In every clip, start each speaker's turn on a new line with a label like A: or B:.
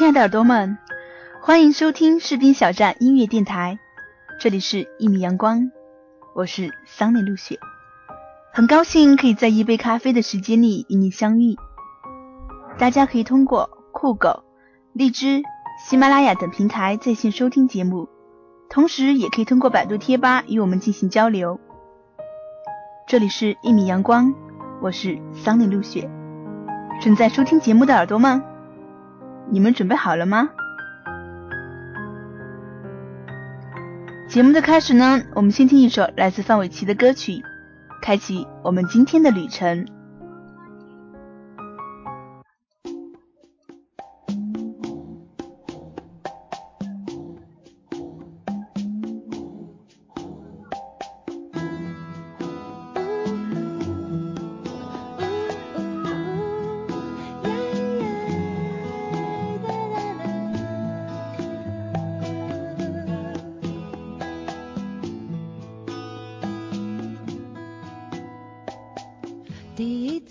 A: 亲爱的耳朵们，欢迎收听士兵小站音乐电台，这里是一米阳光，我是桑尼露雪，很高兴可以在一杯咖啡的时间里与你相遇。大家可以通过酷狗、荔枝、喜马拉雅等平台在线收听节目，同时也可以通过百度贴吧与我们进行交流。这里是一米阳光，我是桑尼露雪，正在收听节目的耳朵们。你们准备好了吗？节目的开始呢，我们先听一首来自范玮琪的歌曲，开启我们今天的旅程。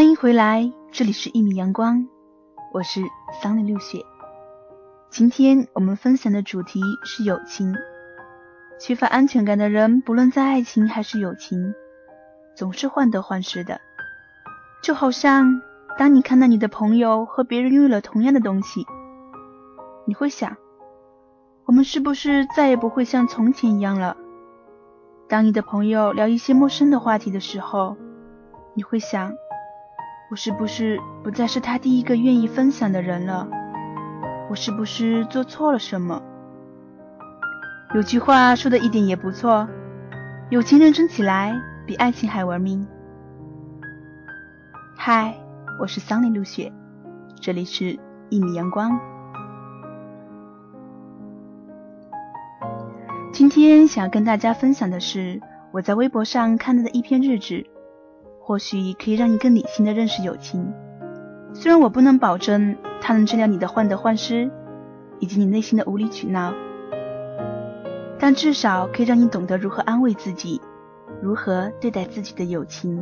A: 欢迎回来，这里是一米阳光，我是桑尼六雪。今天我们分享的主题是友情。缺乏安全感的人，不论在爱情还是友情，总是患得患失的。就好像当你看到你的朋友和别人拥有了同样的东西，你会想，我们是不是再也不会像从前一样了？当你的朋友聊一些陌生的话题的时候，你会想。我是不是不再是他第一个愿意分享的人了？我是不是做错了什么？有句话说的一点也不错，友情认真起来比爱情还玩命。嗨，我是桑尼露雪，这里是一米阳光。今天想要跟大家分享的是我在微博上看到的一篇日志。或许可以让你更理性的认识友情，虽然我不能保证它能治疗你的患得患失，以及你内心的无理取闹，但至少可以让你懂得如何安慰自己，如何对待自己的友情。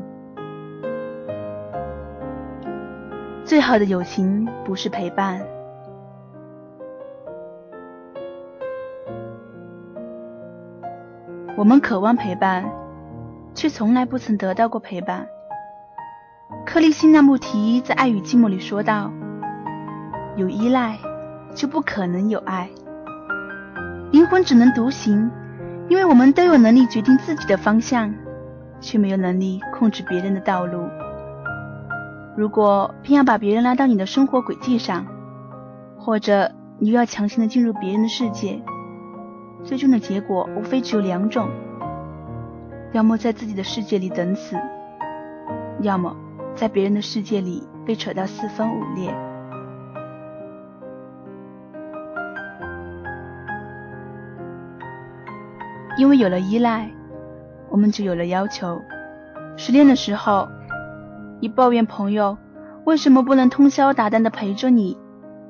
A: 最好的友情不是陪伴，我们渴望陪伴，却从来不曾得到过陪伴。克里希那穆提在《爱与寂寞》里说道：“有依赖，就不可能有爱。灵魂只能独行，因为我们都有能力决定自己的方向，却没有能力控制别人的道路。如果偏要把别人拉到你的生活轨迹上，或者你又要强行的进入别人的世界，最终的结果无非只有两种：要么在自己的世界里等死，要么……”在别人的世界里被扯到四分五裂，因为有了依赖，我们就有了要求。失恋的时候，你抱怨朋友为什么不能通宵达旦的陪着你，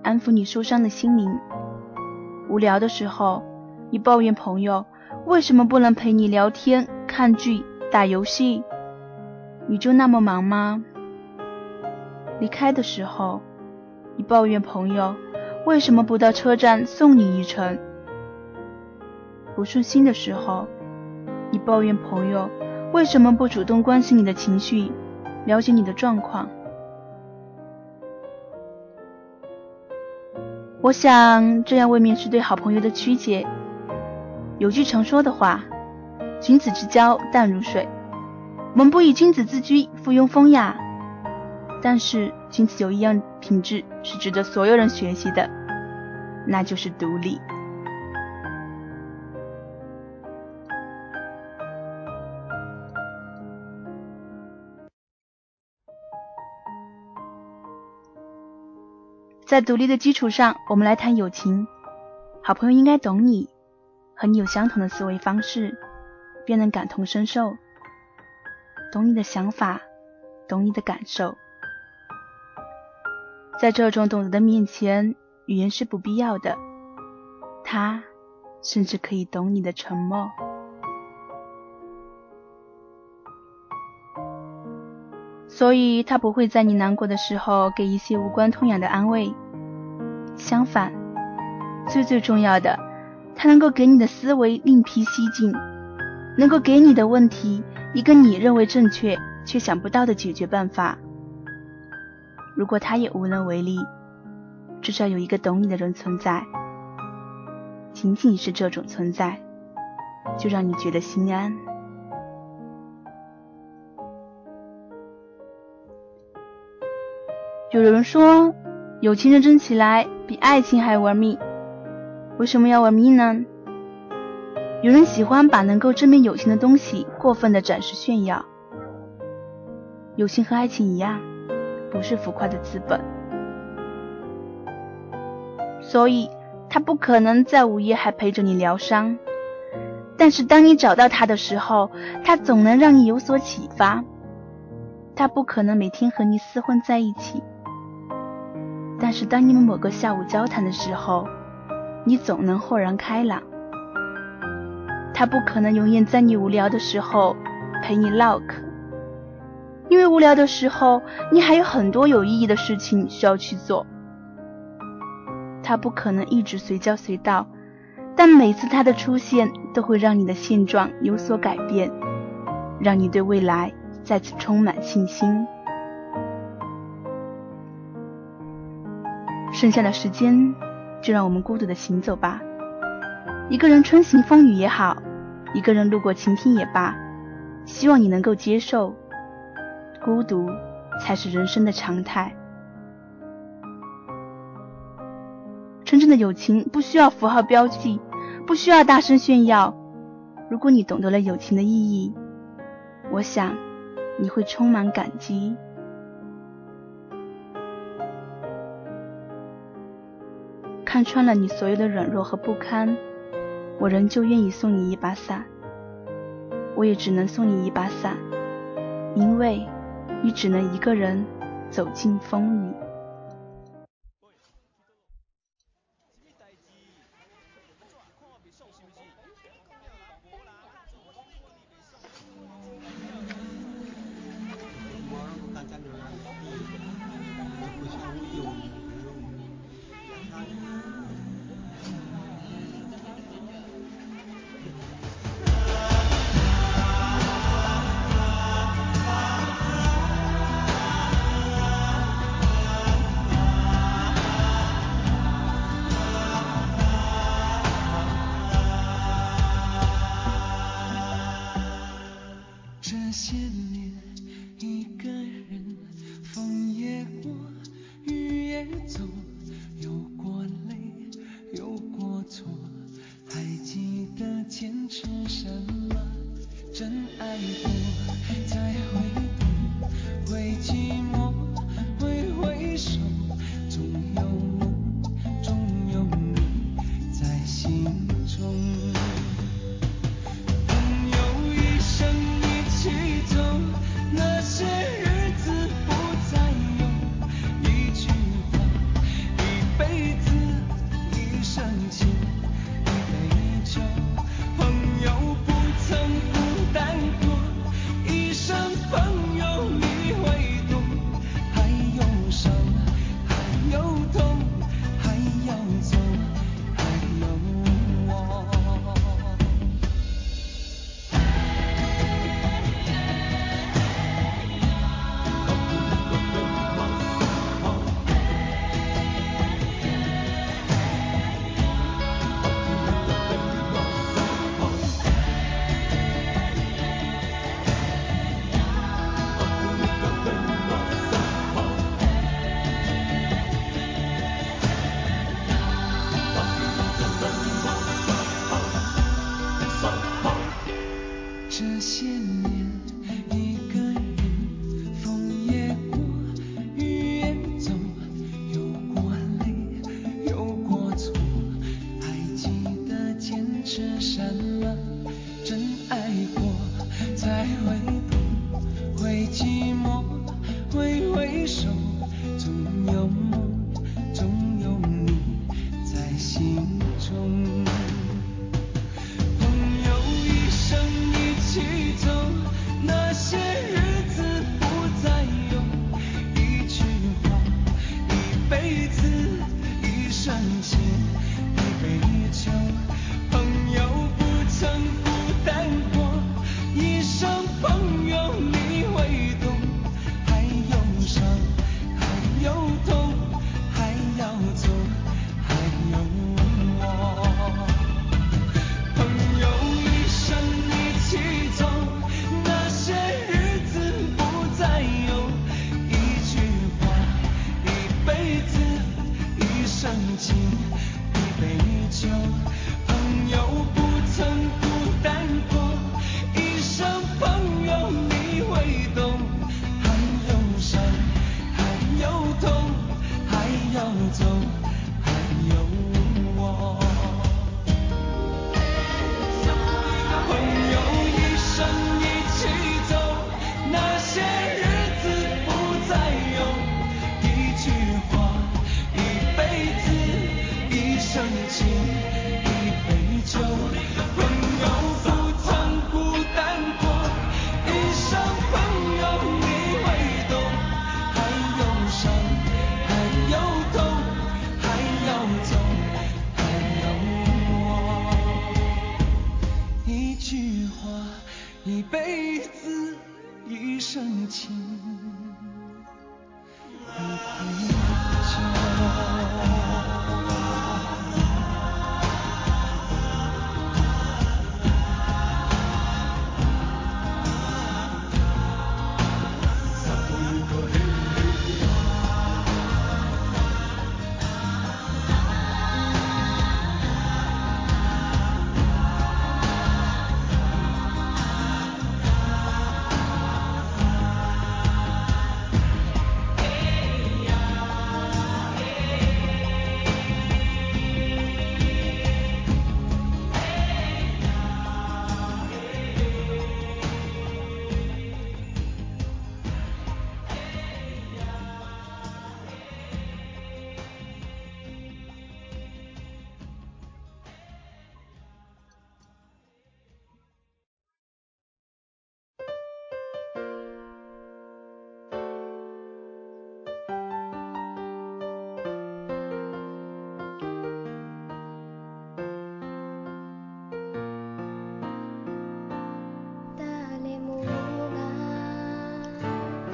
A: 安抚你受伤的心灵；无聊的时候，你抱怨朋友为什么不能陪你聊天、看剧、打游戏。你就那么忙吗？离开的时候，你抱怨朋友为什么不到车站送你一程；不顺心的时候，你抱怨朋友为什么不主动关心你的情绪，了解你的状况。我想这样未免是对好朋友的曲解。有句常说的话：“君子之交淡如水。”我们不以君子自居，附庸风雅。但是，君子有一样品质是值得所有人学习的，那就是独立。在独立的基础上，我们来谈友情。好朋友应该懂你，和你有相同的思维方式，便能感同身受，懂你的想法，懂你的感受。在这种懂得的面前，语言是不必要的。他甚至可以懂你的沉默，所以他不会在你难过的时候给一些无关痛痒的安慰。相反，最最重要的，他能够给你的思维另辟蹊径，能够给你的问题一个你认为正确却想不到的解决办法。如果他也无能为力，至少有一个懂你的人存在。仅仅是这种存在，就让你觉得心安。有人说，友情认真起来比爱情还玩命。为什么要玩命呢？有人喜欢把能够证明友情的东西过分的展示炫耀。友情和爱情一样。不是浮夸的资本，所以他不可能在午夜还陪着你疗伤。但是当你找到他的时候，他总能让你有所启发。他不可能每天和你厮混在一起，但是当你们某个下午交谈的时候，你总能豁然开朗。他不可能永远在你无聊的时候陪你唠嗑。
B: 因为无聊的时候，你还有很多有意义的事情需要去做。他不可能一直随叫随到，但每次他的出现都会让你的现状有所改变，让你对未来再次充满信心。剩下的时间，就让我们孤独的行走吧。一个人春行风雨也好，一个人路过晴天也罢，希望你能够接受。孤独才是人生的常态。真正的友情不需要符号标记，不需要大声炫耀。如果你懂得了友情的意义，我想你会充满感激。看穿了你所有的软弱和不堪，我仍旧愿意送你一把伞。我也只能送你一把伞，因为。你只能一个人走进风雨。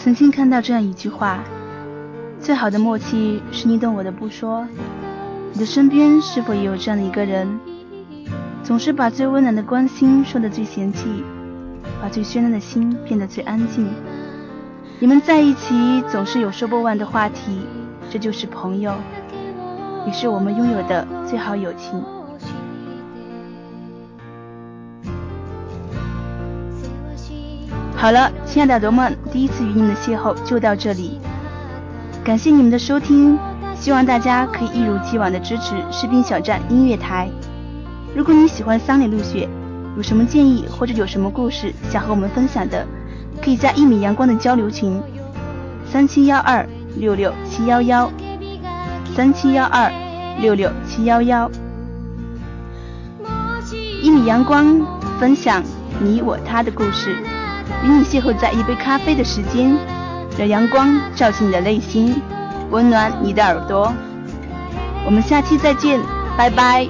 C: 曾
A: 经看到这样一句话：最好的默契是你懂我的不说。你的身边是否也有这样的一个人，总是把最温暖的关心说的最嫌弃，把最喧闹的心变得最安静？你们在一起总是有说不完的话题，这就是朋友，也是我们拥有的最好友情。好了，亲爱的耳朵们，第一次与你们的邂逅就到这里，感谢你们的收听，希望大家可以一如既往的支持士兵小站音乐台。如果你喜欢桑里路雪，有什么建议或者有什么故事想和我们分享的，可以加一米阳光的交流群，三七幺二六六七幺幺，三七幺二六六七幺幺，一米阳光分享你我他的故事。与你邂逅在一杯咖啡的时间，让阳光照进你的内心，温暖你的耳朵。我们下期再见，拜拜。